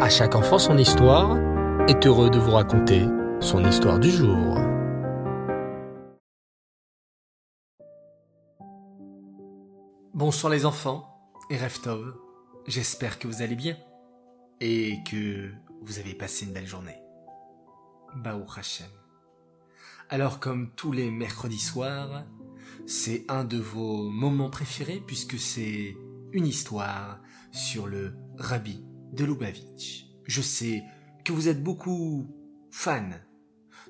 À chaque enfant son histoire est heureux de vous raconter son histoire du jour. Bonsoir les enfants et Reftov, j'espère que vous allez bien et que vous avez passé une belle journée. Baou Hashem. Alors comme tous les mercredis soirs, c'est un de vos moments préférés puisque c'est une histoire sur le Rabbi de Lubavitch. Je sais que vous êtes beaucoup fans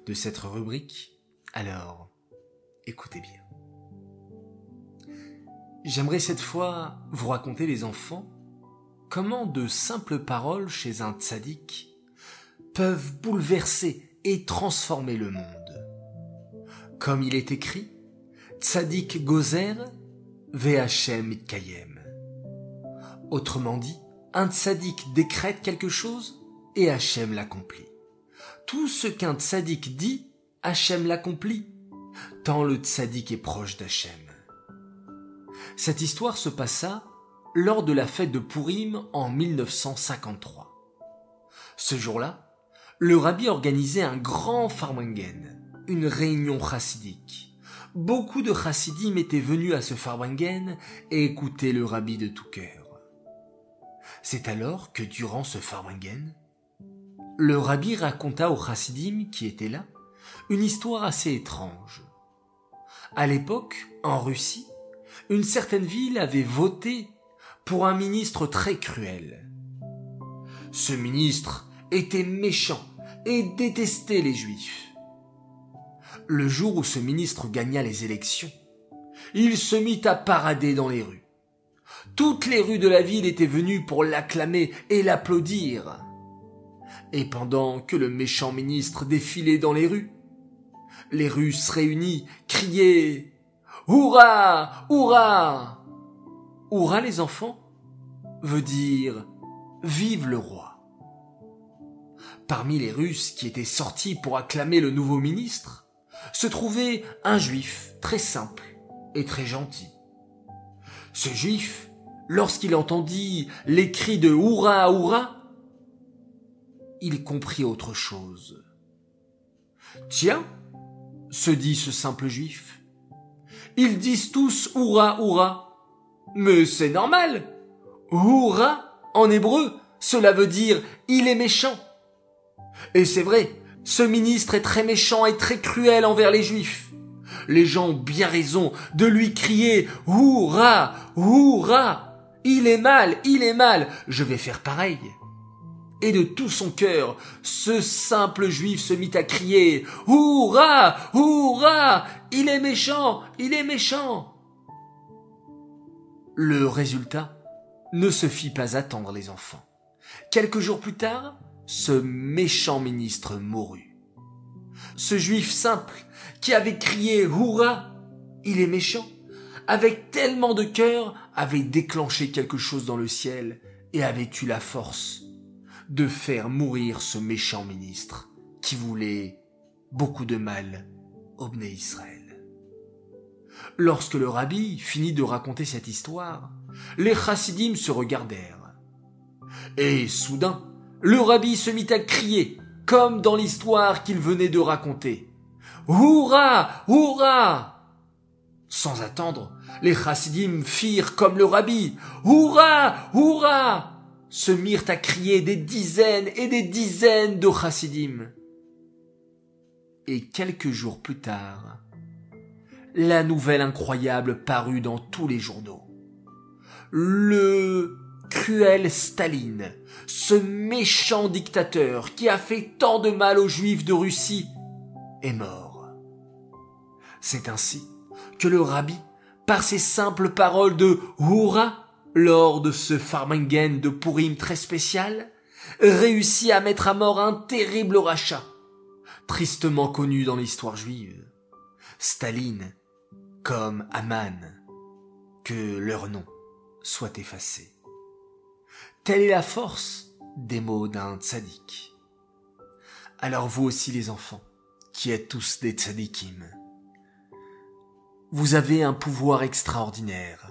de cette rubrique, alors écoutez bien. J'aimerais cette fois vous raconter les enfants comment de simples paroles chez un tzaddik peuvent bouleverser et transformer le monde. Comme il est écrit, tzaddik gozer vhm kayem. Autrement dit, un tzaddik décrète quelque chose et Hachem l'accomplit. Tout ce qu'un tzaddik dit, Hachem l'accomplit, tant le tzaddik est proche d'Hachem. Cette histoire se passa lors de la fête de Purim en 1953. Ce jour-là, le rabbi organisait un grand farmangen, une réunion chassidique. Beaucoup de chassidim étaient venus à ce farmangen et écoutaient le rabbi de tout cœur. C'est alors que durant ce farmangen, le rabbi raconta aux chassidim qui étaient là une histoire assez étrange. À l'époque, en Russie, une certaine ville avait voté pour un ministre très cruel. Ce ministre était méchant et détestait les juifs. Le jour où ce ministre gagna les élections, il se mit à parader dans les rues. Toutes les rues de la ville étaient venues pour l'acclamer et l'applaudir. Et pendant que le méchant ministre défilait dans les rues, les Russes réunis criaient Hurrah Hurrah Hurrah les enfants veut dire Vive le roi. Parmi les Russes qui étaient sortis pour acclamer le nouveau ministre, se trouvait un juif très simple et très gentil. Ce juif, lorsqu'il entendit les cris de Hurrah Hurrah, il comprit autre chose. Tiens, se dit ce simple juif, ils disent tous Hurrah, Hurrah. Mais c'est normal. Hurrah, en hébreu, cela veut dire il est méchant. Et c'est vrai, ce ministre est très méchant et très cruel envers les juifs. Les gens ont bien raison de lui crier Hurrah, Hurrah. Il est mal, il est mal, je vais faire pareil. Et de tout son cœur, ce simple juif se mit à crier Hurrah Hurrah Il est méchant Il est méchant Le résultat ne se fit pas attendre les enfants. Quelques jours plus tard, ce méchant ministre mourut. Ce juif simple qui avait crié Hurrah Il est méchant avec tellement de cœur, avait déclenché quelque chose dans le ciel et avait eu la force de faire mourir ce méchant ministre qui voulait beaucoup de mal au Bné Israël. Lorsque le rabbi finit de raconter cette histoire, les chassidim se regardèrent. Et soudain, le rabbi se mit à crier, comme dans l'histoire qu'il venait de raconter. Hurrah! Hurrah! Sans attendre, les chassidim firent comme le rabbi. Hurrah! Hurrah! se mirent à crier des dizaines et des dizaines de chassidim. Et quelques jours plus tard, la nouvelle incroyable parut dans tous les journaux. Le cruel Staline, ce méchant dictateur qui a fait tant de mal aux juifs de Russie, est mort. C'est ainsi que le rabbi, par ses simples paroles de Hurrah, lors de ce farmingen de Purim très spécial, réussit à mettre à mort un terrible rachat, tristement connu dans l'histoire juive. Staline, comme Aman, que leur nom soit effacé. Telle est la force des mots d'un tzaddik. Alors vous aussi les enfants, qui êtes tous des tzaddikim, vous avez un pouvoir extraordinaire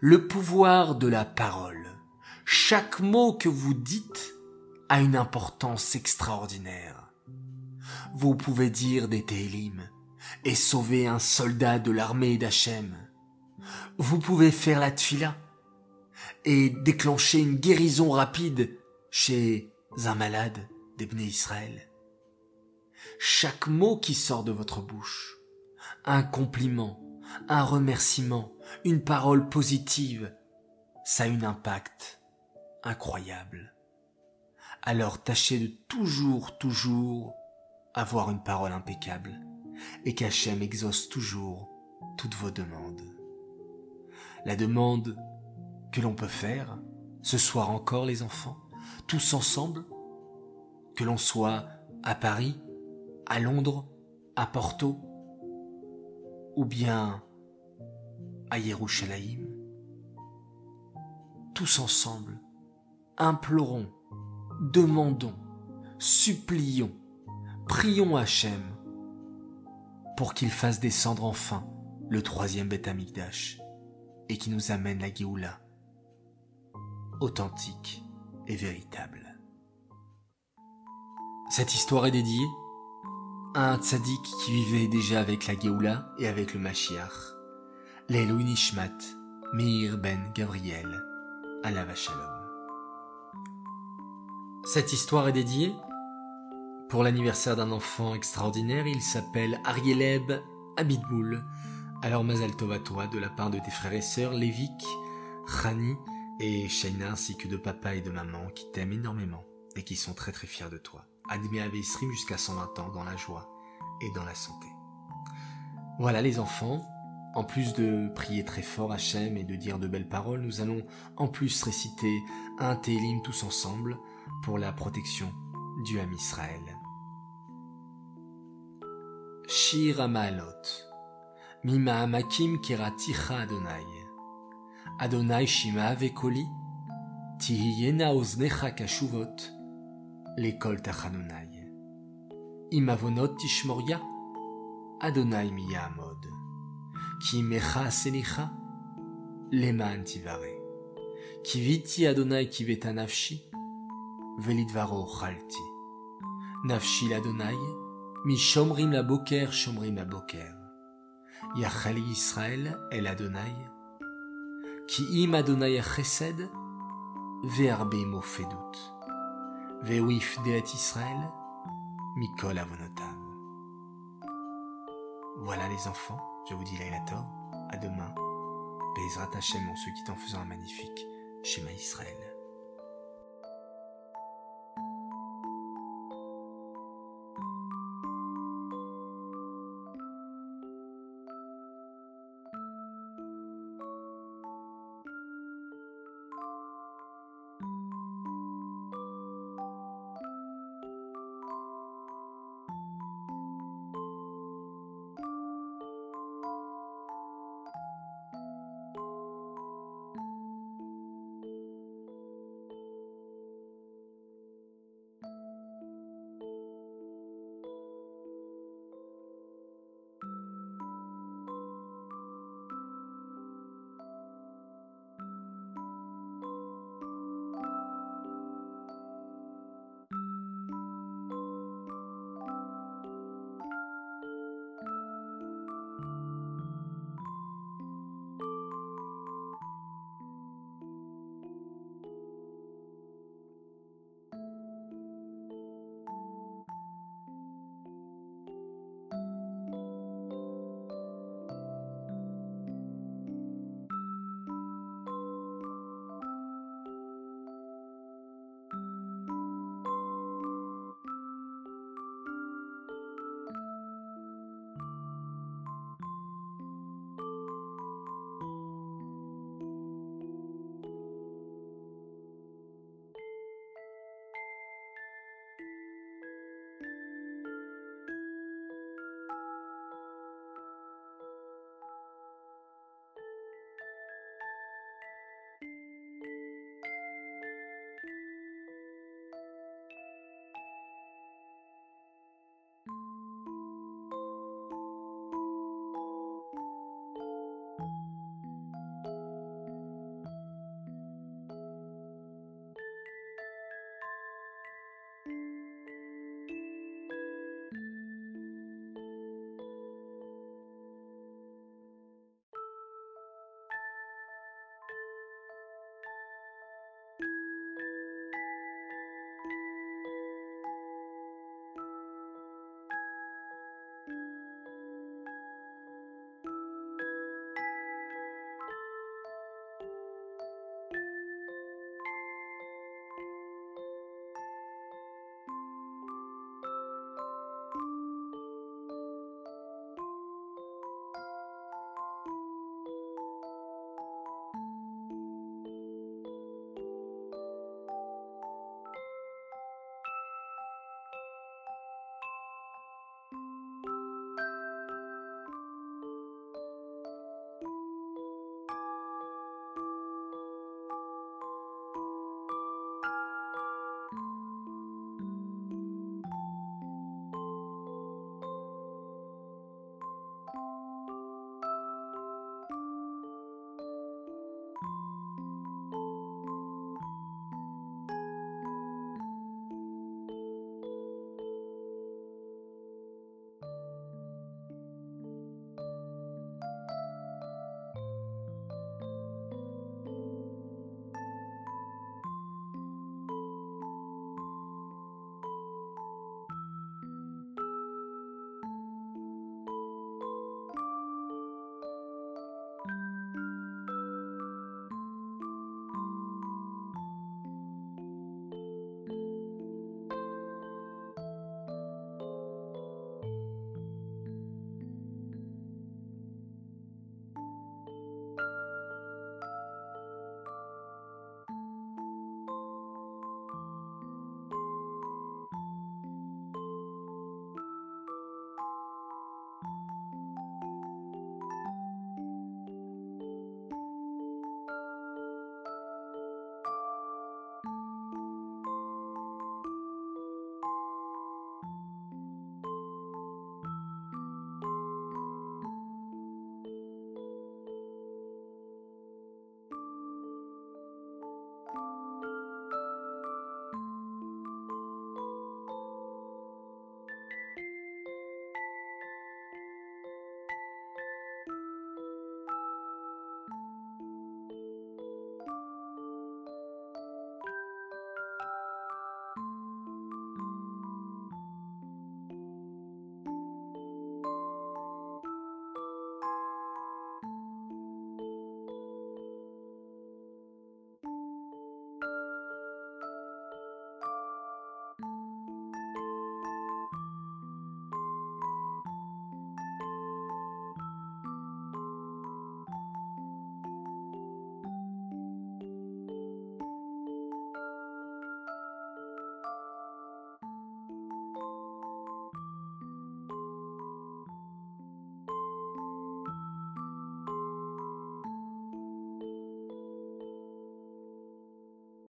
le pouvoir de la parole. Chaque mot que vous dites a une importance extraordinaire. Vous pouvez dire des Télim et sauver un soldat de l'armée d'Hachem. Vous pouvez faire la tfila et déclencher une guérison rapide chez un malade d'Ebné Israël. Chaque mot qui sort de votre bouche, un compliment, un remerciement, une parole positive, ça a un impact incroyable. Alors tâchez de toujours, toujours avoir une parole impeccable et qu'Hachem exauce toujours toutes vos demandes. La demande que l'on peut faire, ce soir encore les enfants, tous ensemble, que l'on soit à Paris, à Londres, à Porto, ou bien à Yerushalayim, tous ensemble, implorons, demandons, supplions, prions Hachem pour qu'il fasse descendre enfin le troisième Beth Amikdash et qui nous amène la Géoula, authentique et véritable. Cette histoire est dédiée un tzaddik qui vivait déjà avec la Géoula et avec le Mashiach, l'Elou Nishmat, Meir ben Gabriel, la Shalom. Cette histoire est dédiée pour l'anniversaire d'un enfant extraordinaire, il s'appelle Arieleb Abitboul. Alors Mazal Tov à toi de la part de tes frères et sœurs Lévik, Rani et Shaina ainsi que de papa et de maman qui t'aiment énormément et qui sont très très fiers de toi. Admis à stream jusqu'à 120 ans dans la joie et dans la santé. Voilà les enfants, en plus de prier très fort Hachem et de dire de belles paroles, nous allons en plus réciter un Télim tous ensemble pour la protection du Ham Israël. Shir Amalot. Mima Shima Oznecha Kashuvot. L'école Tachanonai. Imavonot Tishmoria. Adonai Miya Amod. Ki Mecha Selicha. Leman Tivare. Kiviti Adonai Kiveta Nafshi. Velidvaro Chalti. Nafshi l'Adonai. Mi shomrim la boker, shomrim la boker. Yachali Israël el Adonai. Ki im Adonai chesed, ve'arbe mofedut. Ve'uif deat Israël, mikol avonotav. Voilà les enfants, je vous dis Lailator, à demain. Bezrat Hashem en ce qui t'en faisant un magnifique schéma Israël.